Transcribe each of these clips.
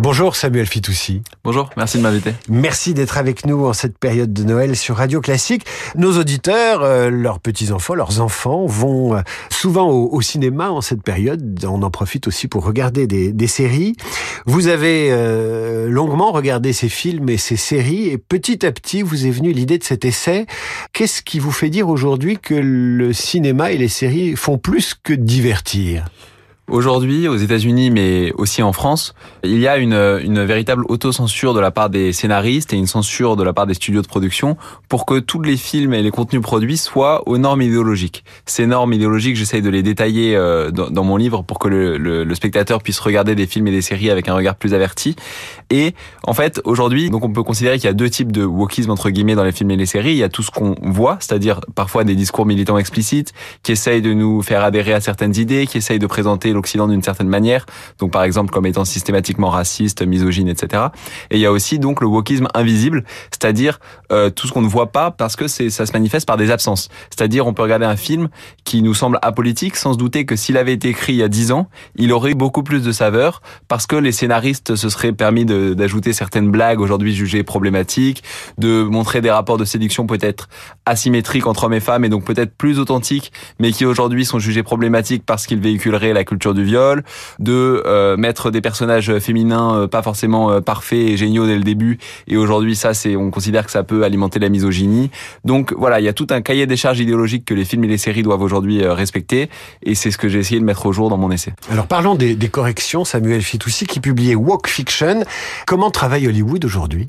Bonjour Samuel Fitoussi. Bonjour, merci de m'inviter. Merci d'être avec nous en cette période de Noël sur Radio Classique. Nos auditeurs, euh, leurs petits-enfants, leurs enfants vont euh, souvent au, cinéma en cette période. On en profite aussi pour regarder des, séries. Vous avez euh, longuement regardé ces films et ces séries et petit à petit vous est venue l'idée de cet essai. Qu'est-ce qui vous fait dire aujourd'hui que le cinéma et les séries font plus que divertir? Aujourd'hui, aux États-Unis, mais aussi en France, il y a une, une véritable autocensure de la part des scénaristes et une censure de la part des studios de production pour que tous les films et les contenus produits soient aux normes idéologiques. Ces normes idéologiques, j'essaye de les détailler euh, dans, mon livre pour que le, le, le, spectateur puisse regarder des films et des séries avec un regard plus averti. Et en fait, aujourd'hui, donc on peut considérer qu'il y a deux types de wokisme entre guillemets dans les films et les séries. Il y a tout ce qu'on voit, c'est-à-dire parfois des discours militants explicites qui essayent de nous faire adhérer à certaines idées, qui essayent de présenter l'Occident d'une certaine manière, donc par exemple comme étant systématiquement raciste, misogyne, etc. Et il y a aussi donc le wokisme invisible, c'est-à-dire euh, tout ce qu'on ne voit pas parce que c'est ça se manifeste par des absences. C'est-à-dire on peut regarder un film qui nous semble apolitique sans se douter que s'il avait été écrit il y a dix ans, il aurait eu beaucoup plus de saveur parce que les scénaristes se seraient permis d'ajouter certaines blagues aujourd'hui jugées problématiques, de montrer des rapports de séduction peut-être asymétriques entre hommes et femmes et donc peut-être plus authentiques, mais qui aujourd'hui sont jugés problématiques parce qu'ils véhiculeraient la culture du viol de euh, mettre des personnages féminins euh, pas forcément euh, parfaits et géniaux dès le début. Et aujourd'hui, ça, c'est, on considère que ça peut alimenter la misogynie. Donc voilà, il y a tout un cahier des charges idéologiques que les films et les séries doivent aujourd'hui respecter. Et c'est ce que j'ai essayé de mettre au jour dans mon essai. Alors parlons des, des corrections. Samuel Fitoussi qui publiait Walk Fiction. Comment travaille Hollywood aujourd'hui?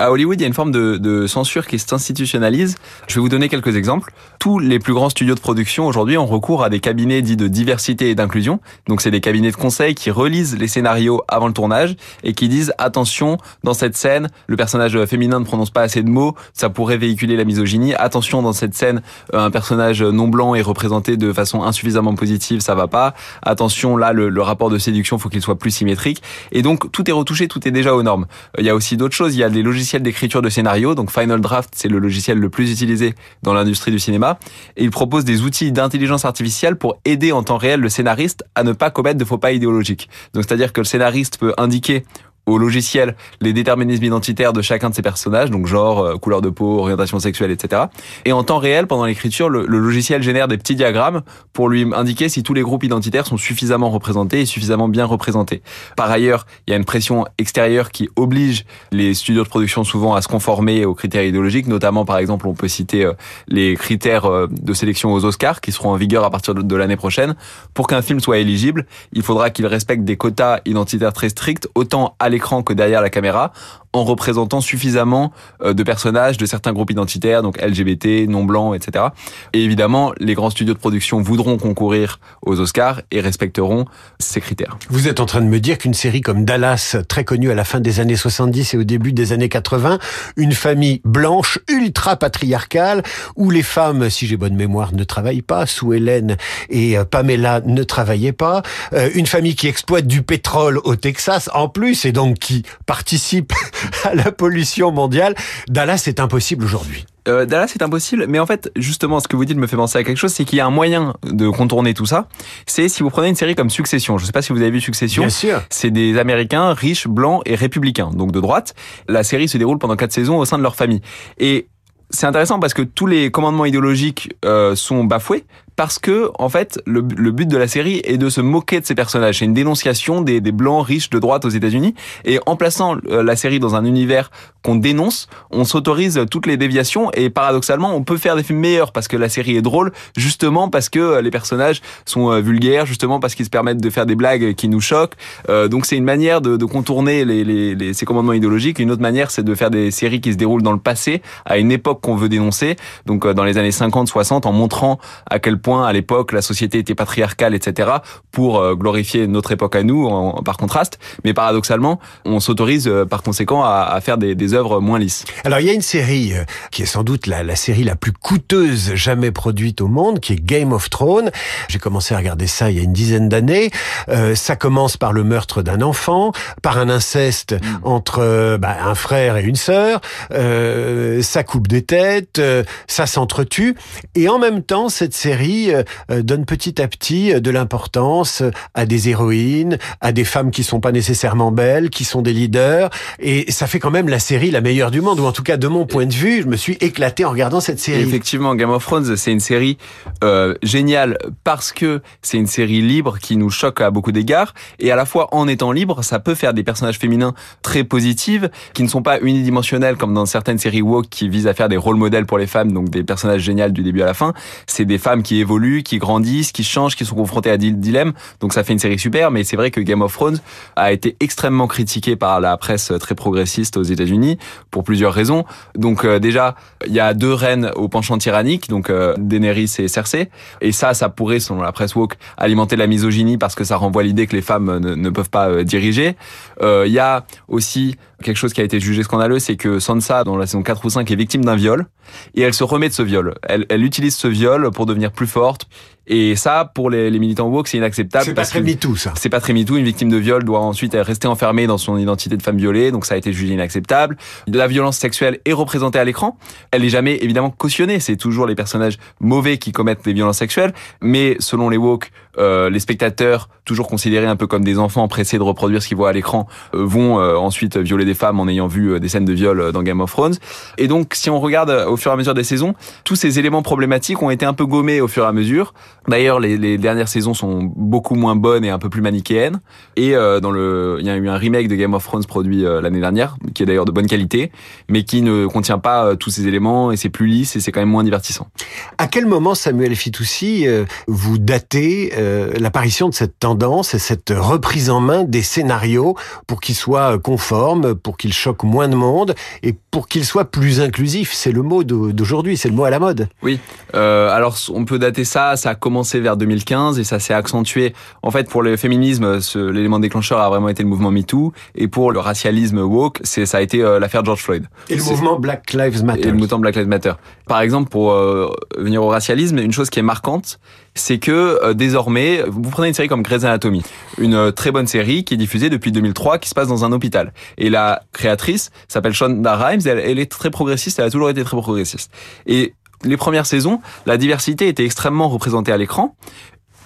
À Hollywood, il y a une forme de, de, censure qui s'institutionnalise. Je vais vous donner quelques exemples. Tous les plus grands studios de production aujourd'hui ont recours à des cabinets dits de diversité et d'inclusion. Donc c'est des cabinets de conseil qui relisent les scénarios avant le tournage et qui disent attention, dans cette scène, le personnage féminin ne prononce pas assez de mots, ça pourrait véhiculer la misogynie. Attention, dans cette scène, un personnage non blanc est représenté de façon insuffisamment positive, ça va pas. Attention, là, le, le rapport de séduction, faut qu'il soit plus symétrique. Et donc tout est retouché, tout est déjà aux normes. Il y a aussi d'autres choses. Il y a des logiciels d'écriture de scénario. Donc Final Draft, c'est le logiciel le plus utilisé dans l'industrie du cinéma. Et il propose des outils d'intelligence artificielle pour aider en temps réel le scénariste à ne pas commettre de faux pas idéologiques. Donc c'est-à-dire que le scénariste peut indiquer au logiciel les déterminismes identitaires de chacun de ces personnages, donc genre, euh, couleur de peau, orientation sexuelle, etc. Et en temps réel, pendant l'écriture, le, logiciel génère des petits diagrammes pour lui indiquer si tous les groupes identitaires sont suffisamment représentés et suffisamment bien représentés. Par ailleurs, il y a une pression extérieure qui oblige les studios de production souvent à se conformer aux critères idéologiques, notamment par exemple, on peut citer euh, les critères euh, de sélection aux Oscars qui seront en vigueur à partir de l'année prochaine. Pour qu'un film soit éligible, il faudra qu'il respecte des quotas identitaires très stricts, autant à que derrière la caméra, en représentant suffisamment euh, de personnages de certains groupes identitaires, donc LGBT, non blancs, etc. Et évidemment, les grands studios de production voudront concourir aux Oscars et respecteront ces critères. Vous êtes en train de me dire qu'une série comme Dallas, très connue à la fin des années 70 et au début des années 80, une famille blanche ultra patriarcale où les femmes, si j'ai bonne mémoire, ne travaillent pas, sous Hélène et euh, Pamela ne travaillaient pas, euh, une famille qui exploite du pétrole au Texas en plus et donc qui participe à la pollution mondiale. Dallas est impossible aujourd'hui. Euh, Dallas est impossible, mais en fait, justement, ce que vous dites me fait penser à quelque chose, c'est qu'il y a un moyen de contourner tout ça. C'est si vous prenez une série comme Succession. Je ne sais pas si vous avez vu Succession. Bien sûr. C'est des Américains riches, blancs et républicains, donc de droite. La série se déroule pendant quatre saisons au sein de leur famille. Et c'est intéressant parce que tous les commandements idéologiques euh, sont bafoués parce que en fait le, but de la série est de se moquer de ces personnages. C'est une dénonciation des, blancs riches de droite aux États-Unis et en plaçant euh, la série dans un univers qu'on dénonce, on s'autorise toutes les déviations et paradoxalement on peut faire des films meilleurs parce que la série est drôle justement parce que euh, les personnages sont euh, vulgaires, justement parce qu'ils se permettent de faire des blagues qui nous choquent. donc c'est une manière de, contourner ces commandements idéologiques. Une autre manière c'est de faire des séries qui se déroulent dans le passé à une époque qu'on veut dénoncer, donc dans les années 50-60 en montrant à quel point à l'époque la société était patriarcale, etc. pour euh, glorifier notre époque à nous, en, par contraste. Mais paradoxalement, on s'autorise euh, par conséquent à, à faire des, des, œuvres moins lisses. Alors il y a une série euh, qui est sans doute la, la, série la plus coûteuse jamais produite au monde, qui est Game of Thrones. J'ai commencé à regarder ça il y a une dizaine d'années. Euh, ça commence par le meurtre d'un enfant, par un inceste mm. entre bah, un frère et une sœur. Euh, ça coupe des têtes, ça s'entretue, et en même temps cette série série donne petit à petit de l'importance à des héroïnes, à des femmes qui sont pas nécessairement belles, qui sont des leaders, et ça fait quand même la série la meilleure du monde, ou en tout cas de mon point de vue, je me suis éclaté en regardant cette série. Effectivement, Game of Thrones, c'est une série euh, géniale parce que c'est une série libre qui nous choque à beaucoup d'égards, et à la fois en étant libre, ça peut faire des personnages féminins très positives, qui ne sont pas unidimensionnels comme dans certaines séries woke qui visent à faire des rôles modèles pour les femmes, donc des personnages géniaux du début à la fin. C'est des femmes qui évoluent, qui grandissent, qui changent, qui sont confrontées à des dilemmes. Donc ça fait une série super, mais c'est vrai que Game of Thrones a été extrêmement critiqué par la presse très progressiste aux États-Unis pour plusieurs raisons. Donc euh, déjà, il y a deux reines au penchant tyrannique, donc euh, Daenerys et Cersei, et ça, ça pourrait, selon la presse woke, alimenter la misogynie parce que ça renvoie l'idée que les femmes ne, ne peuvent pas euh, diriger. Il y a aussi quelque chose qui a été jugé scandaleux, c'est que Sansa, dans la saison 4 ou 5, est victime d'un viol, et elle se remet de ce viol. Elle, elle utilise ce viol pour devenir plus forte, et ça, pour les, les militants woke, c'est inacceptable. C'est pas très MeToo, ça. C'est pas très MeToo. Une victime de viol doit ensuite rester enfermée dans son identité de femme violée, donc ça a été jugé inacceptable. La violence sexuelle est représentée à l'écran. Elle est jamais évidemment cautionnée. C'est toujours les personnages mauvais qui commettent des violences sexuelles, mais selon les woke, euh, les spectateurs, toujours considérés un peu comme des enfants pressés de reproduire ce qu'ils voient à l'écran, euh, vont euh, ensuite violer des femmes en ayant vu des scènes de viol dans Game of Thrones. Et donc, si on regarde au fur et à mesure des saisons, tous ces éléments problématiques ont été un peu gommés au fur et à mesure. D'ailleurs, les, les, dernières saisons sont beaucoup moins bonnes et un peu plus manichéennes. Et euh, dans le, il y a eu un remake de Game of Thrones produit euh, l'année dernière, qui est d'ailleurs de bonne qualité, mais qui ne contient pas euh, tous ces éléments et c'est plus lisse et c'est quand même moins divertissant. À quel moment, Samuel Fitoussi, vous datez l'apparition de cette tendance et cette reprise en main des scénarios pour qu'ils soient conformes, pour qu'ils choquent moins de monde et pour qu'ils soient plus inclusifs C'est le mot d'aujourd'hui, c'est le mot à la mode. Oui. alors on peut dater ça, ça a commencé vers 2015 et ça s'est accentué. En fait, pour le féminisme, l'élément déclencheur a vraiment été le mouvement MeToo et pour le racialisme woke, ça a été euh, l'affaire George Floyd. Et le mouvement Black Lives Matter. Et le mouvement Black Lives Matter. Par exemple, pour euh, venir au racialisme, une chose qui est marquante, c'est que euh, désormais, vous prenez une série comme Grey's Anatomy, une très bonne série qui est diffusée depuis 2003, qui se passe dans un hôpital. Et la créatrice s'appelle Shonda Rhimes, elle, elle est très progressiste, elle a toujours été très progressiste. Et les premières saisons, la diversité était extrêmement représentée à l'écran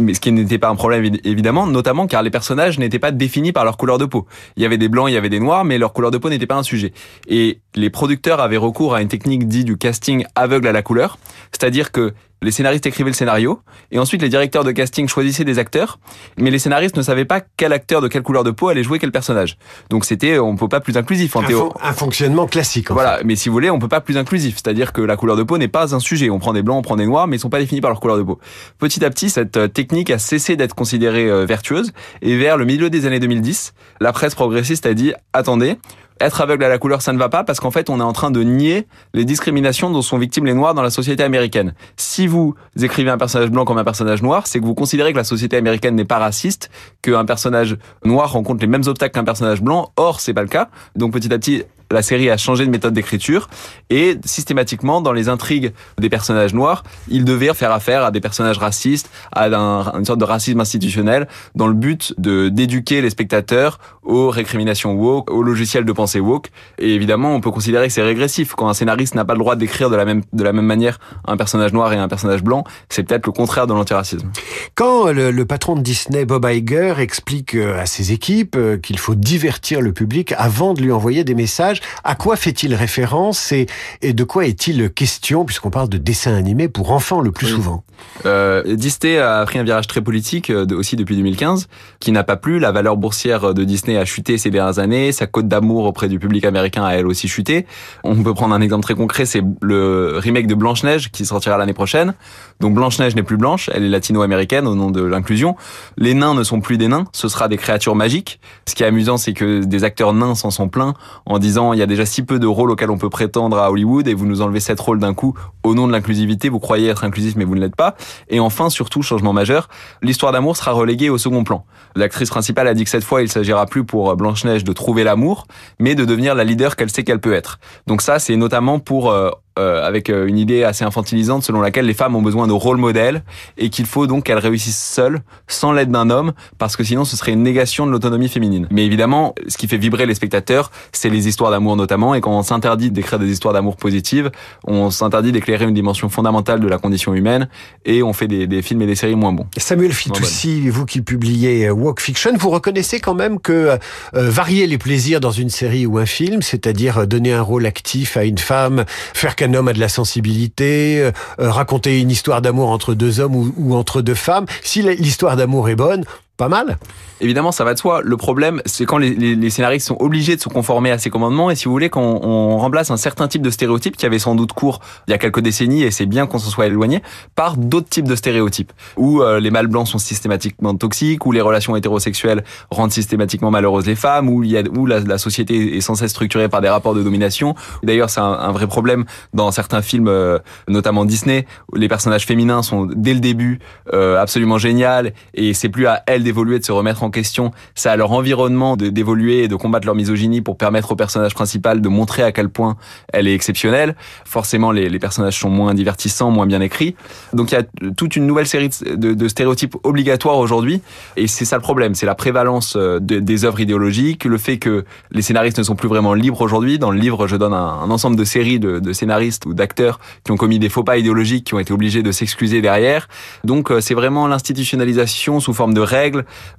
mais ce qui n'était pas un problème évidemment, notamment car les personnages n'étaient pas définis par leur couleur de peau. Il y avait des blancs, il y avait des noirs, mais leur couleur de peau n'était pas un sujet. Et les producteurs avaient recours à une technique dite du casting aveugle à la couleur, c'est-à-dire que les scénaristes écrivaient le scénario et ensuite les directeurs de casting choisissaient des acteurs, mais les scénaristes ne savaient pas quel acteur de quelle couleur de peau allait jouer quel personnage. Donc c'était on peut pas plus inclusif en théorie. Un fonctionnement classique. En voilà, mais si vous voulez, on peut pas plus inclusif, c'est-à-dire que la couleur de peau n'est pas un sujet. On prend des blancs, on prend des noirs, mais ils sont pas définis par leur couleur de peau. Petit à petit, cette euh, technique a cessé d'être considérée euh, vertueuse et vers le milieu des années 2010, la presse progressiste a dit attendez, être aveugle à la couleur, ça ne va pas parce qu'en fait, on est en train de nier les discriminations dont sont victimes les Noirs dans la société américaine. Si vous écrivez un personnage blanc comme un personnage noir, c'est que vous considérez que la société américaine n'est pas raciste, qu'un personnage noir rencontre les mêmes obstacles qu'un personnage blanc. Or, c'est pas le cas. Donc, petit à petit, la série a changé de méthode d'écriture et systématiquement dans les intrigues des personnages noirs, ils devaient faire affaire à des personnages racistes, à une sorte de racisme institutionnel dans le but de d'éduquer les spectateurs aux récriminations woke, aux logiciels de pensée woke. Et évidemment, on peut considérer que c'est régressif quand un scénariste n'a pas le droit d'écrire de la même de la même manière un personnage noir et un personnage blanc. C'est peut-être le contraire de l'antiracisme. Quand le, le, patron de Disney, Bob Iger, explique euh, à ses équipes euh, qu'il faut divertir le public avant de lui envoyer des messages, à quoi fait-il référence et, et de quoi est-il question puisqu'on parle de dessin animé pour enfants le plus souvent? Euh, Disney a pris un virage très politique euh, aussi depuis 2015 qui n'a pas plu. La valeur boursière de Disney a chuté ces dernières années. Sa cote d'amour auprès du public américain a elle aussi chuté. On peut prendre un exemple très concret, c'est le remake de Blanche-Neige qui sortira l'année prochaine. Donc Blanche-Neige n'est plus blanche, elle est latino-américaine au nom de l'inclusion. Les nains ne sont plus des nains, ce sera des créatures magiques. Ce qui est amusant, c'est que des acteurs nains s'en sont pleins en disant il y a déjà si peu de rôles auxquels on peut prétendre à Hollywood et vous nous enlevez sept rôles d'un coup au nom de l'inclusivité. Vous croyez être inclusif mais vous ne l'êtes pas. Et enfin, surtout, changement majeur, l'histoire d'amour sera reléguée au second plan. L'actrice principale a dit que cette fois, il s'agira plus pour Blanche-Neige de trouver l'amour, mais de devenir la leader qu'elle sait qu'elle peut être. Donc ça, c'est notamment pour euh, euh, avec euh, une idée assez infantilisante selon laquelle les femmes ont besoin de rôle modèles et qu'il faut donc qu'elles réussissent seules, sans l'aide d'un homme, parce que sinon ce serait une négation de l'autonomie féminine. Mais évidemment, ce qui fait vibrer les spectateurs, c'est les histoires d'amour notamment, et quand on s'interdit d'écrire des histoires d'amour positives, on s'interdit d'éclairer une dimension fondamentale de la condition humaine, et on fait des, des films et des séries moins bons. Samuel Fitoussi, vous qui publiez Walk Fiction, vous reconnaissez quand même que euh, varier les plaisirs dans une série ou un film, c'est-à-dire donner un rôle actif à une femme, faire qu'un homme a de la sensibilité, euh, raconter une histoire d'amour entre deux hommes ou entre deux femmes, si l'histoire d'amour est bonne, pas mal. Évidemment, ça va de soi. Le problème, c'est quand les, scénaristes sont obligés de se conformer à ces commandements et si vous voulez, quand on, remplace un certain type de stéréotypes qui avait sans doute cours il y a quelques décennies et c'est bien qu'on s'en soit éloigné, par d'autres types de stéréotypes où euh, les mâles blancs sont systématiquement toxiques, où les relations hétérosexuelles rendent systématiquement malheureuses les femmes, où, il y a, où la, société est sans cesse structurée par des rapports de domination. D'ailleurs, c'est un, un, vrai problème dans certains films, euh, notamment Disney, où les personnages féminins sont dès le début euh, absolument géniales et c'est plus à elles d'évoluer, de se remettre en question, c'est à leur environnement d'évoluer et de combattre leur misogynie pour permettre au personnage principal de montrer à quel point elle est exceptionnelle. Forcément, les, les personnages sont moins divertissants, moins bien écrits. Donc il y a toute une nouvelle série de, de stéréotypes obligatoires aujourd'hui, et c'est ça le problème, c'est la prévalence euh, de, des œuvres idéologiques, le fait que les scénaristes ne sont plus vraiment libres aujourd'hui. Dans le livre, je donne un, un ensemble de séries de, de scénaristes ou d'acteurs qui ont commis des faux pas idéologiques, qui ont été obligés de s'excuser derrière. Donc euh, c'est vraiment l'institutionnalisation sous forme de règles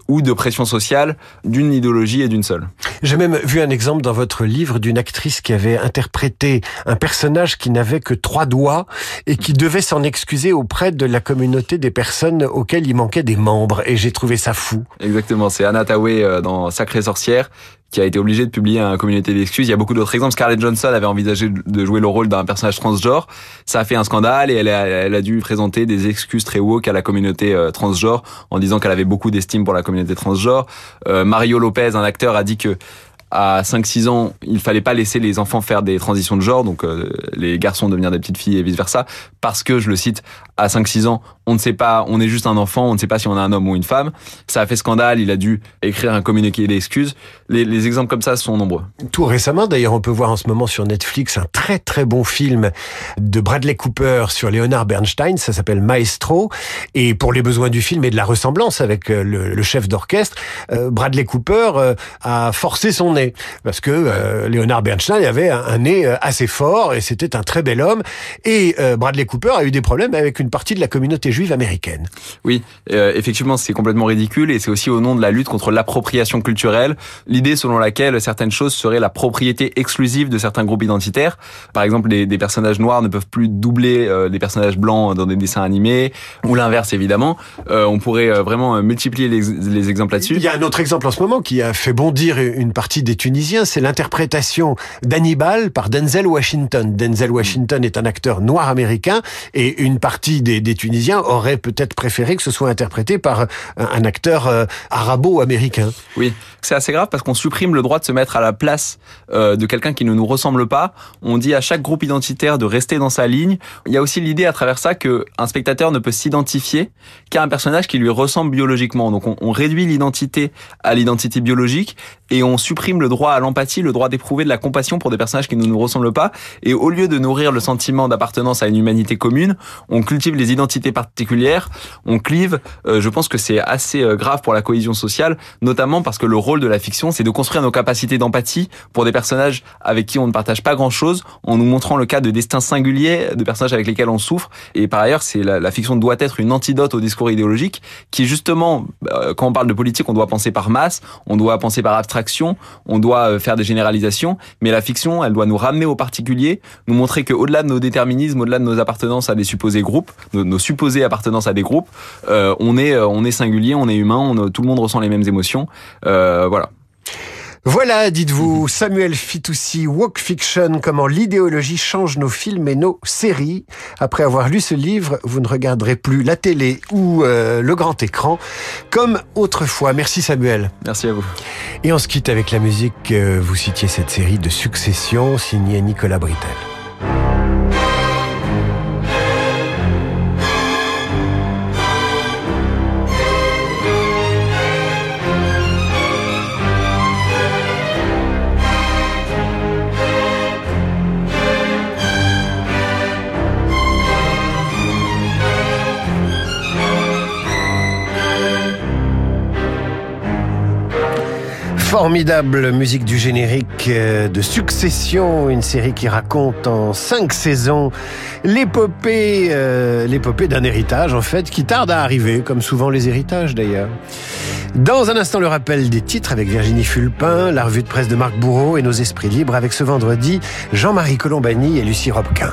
ou de pression sociale d'une idéologie et d'une seule. J'ai même vu un exemple dans votre livre d'une actrice qui avait interprété un personnage qui n'avait que trois doigts et qui devait s'en excuser auprès de la communauté des personnes auxquelles il manquait des membres. Et j'ai trouvé ça fou. Exactement, c'est Anna Tawai euh, dans Sacrée sorcière qui a été obligé de publier un communauté d'excuses. Il y a beaucoup d'autres exemples. Scarlett Johnson avait envisagé de jouer le rôle d'un personnage transgenre. Ça a fait un scandale et elle a, dû présenter des excuses très woke à la communauté euh, transgenre en disant qu'elle avait beaucoup d'estime pour la communauté transgenre. Euh, Mario Lopez, un acteur, a dit que à 5-6 ans, il fallait pas laisser les enfants faire des transitions de genre, donc euh, les garçons devenir des petites filles et vice versa, parce que, je le cite, à 5-6 ans, on ne sait pas, on est juste un enfant, on ne sait pas si on a un homme ou une femme. Ça a fait scandale, il a dû écrire un communiqué d'excuses. Les, les exemples comme ça sont nombreux. Tout récemment, d'ailleurs, on peut voir en ce moment sur Netflix un très très bon film de Bradley Cooper sur Leonard Bernstein, ça s'appelle Maestro, et pour les besoins du film et de la ressemblance avec euh, le, chef d'orchestre, euh, Bradley Cooper a forcé son nez, parce que euh, Leonard Bernstein avait un, un, nez assez fort et c'était un très bel homme, et euh, Bradley Cooper a eu des problèmes avec une partie de la communauté juive américaine. Oui, euh, effectivement, c'est complètement ridicule et c'est aussi au nom de la lutte contre l'appropriation culturelle, l'idée selon laquelle certaines choses seraient la propriété exclusive de certains groupes identitaires. Par exemple, les, des personnages noirs ne peuvent plus doubler euh, des personnages blancs dans des dessins animés, ou l'inverse évidemment. Euh, on pourrait euh, vraiment multiplier les, les exemples là-dessus. Il y a un autre exemple en ce moment qui a fait bondir une partie des Tunisiens, c'est l'interprétation d'Hannibal par Denzel Washington. Denzel Washington est un acteur noir américain et une partie des, des Tunisiens aurait peut-être préféré que ce soit interprété par un acteur euh, arabo-américain. Oui, c'est assez grave parce qu'on supprime le droit de se mettre à la place euh, de quelqu'un qui ne nous ressemble pas. On dit à chaque groupe identitaire de rester dans sa ligne. Il y a aussi l'idée à travers ça que un spectateur ne peut s'identifier qu'à un personnage qui lui ressemble biologiquement. Donc on, on réduit l'identité à l'identité biologique et on supprime le droit à l'empathie, le droit d'éprouver de la compassion pour des personnages qui ne nous ressemblent pas. Et au lieu de nourrir le sentiment d'appartenance à une humanité commune, on cultive les identités particulières, on clive. Euh, je pense que c'est assez euh, grave pour la cohésion sociale, notamment parce que le rôle de la fiction, c'est de construire nos capacités d'empathie pour des personnages avec qui on ne partage pas grand-chose, en nous montrant le cas de destins singuliers, de personnages avec lesquels on souffre. Et par ailleurs, c'est la, la, fiction doit être une antidote au discours idéologique, qui justement, euh, quand on parle de politique, on doit penser par masse, on doit penser par abstraction, on doit euh, faire des généralisations, mais la fiction, elle doit nous ramener au particulier, nous montrer qu'au-delà de nos déterminismes, au-delà de nos appartenances à des supposés groupes, nos, supposées appartenances à des groupes, euh, on est on est singulier, on est humain, on, tout le monde ressent les mêmes émotions. Euh, voilà. Voilà, dites-vous, Samuel Fitoussi, Walk Fiction, comment l'idéologie change nos films et nos séries. Après avoir lu ce livre, vous ne regarderez plus la télé ou euh, le grand écran comme autrefois. Merci Samuel. Merci à vous. Et on se quitte avec la musique. Vous citiez cette série de Succession signée Nicolas Britel. Formidable musique du générique euh, de Succession, une série qui raconte en cinq saisons l'épopée, euh, l'épopée d'un héritage en fait qui tarde à arriver, comme souvent les héritages d'ailleurs. Dans un instant, le rappel des titres avec Virginie Fulpin, la revue de presse de Marc Bourreau et nos esprits libres avec ce vendredi Jean-Marie Colombani et Lucie Robquin.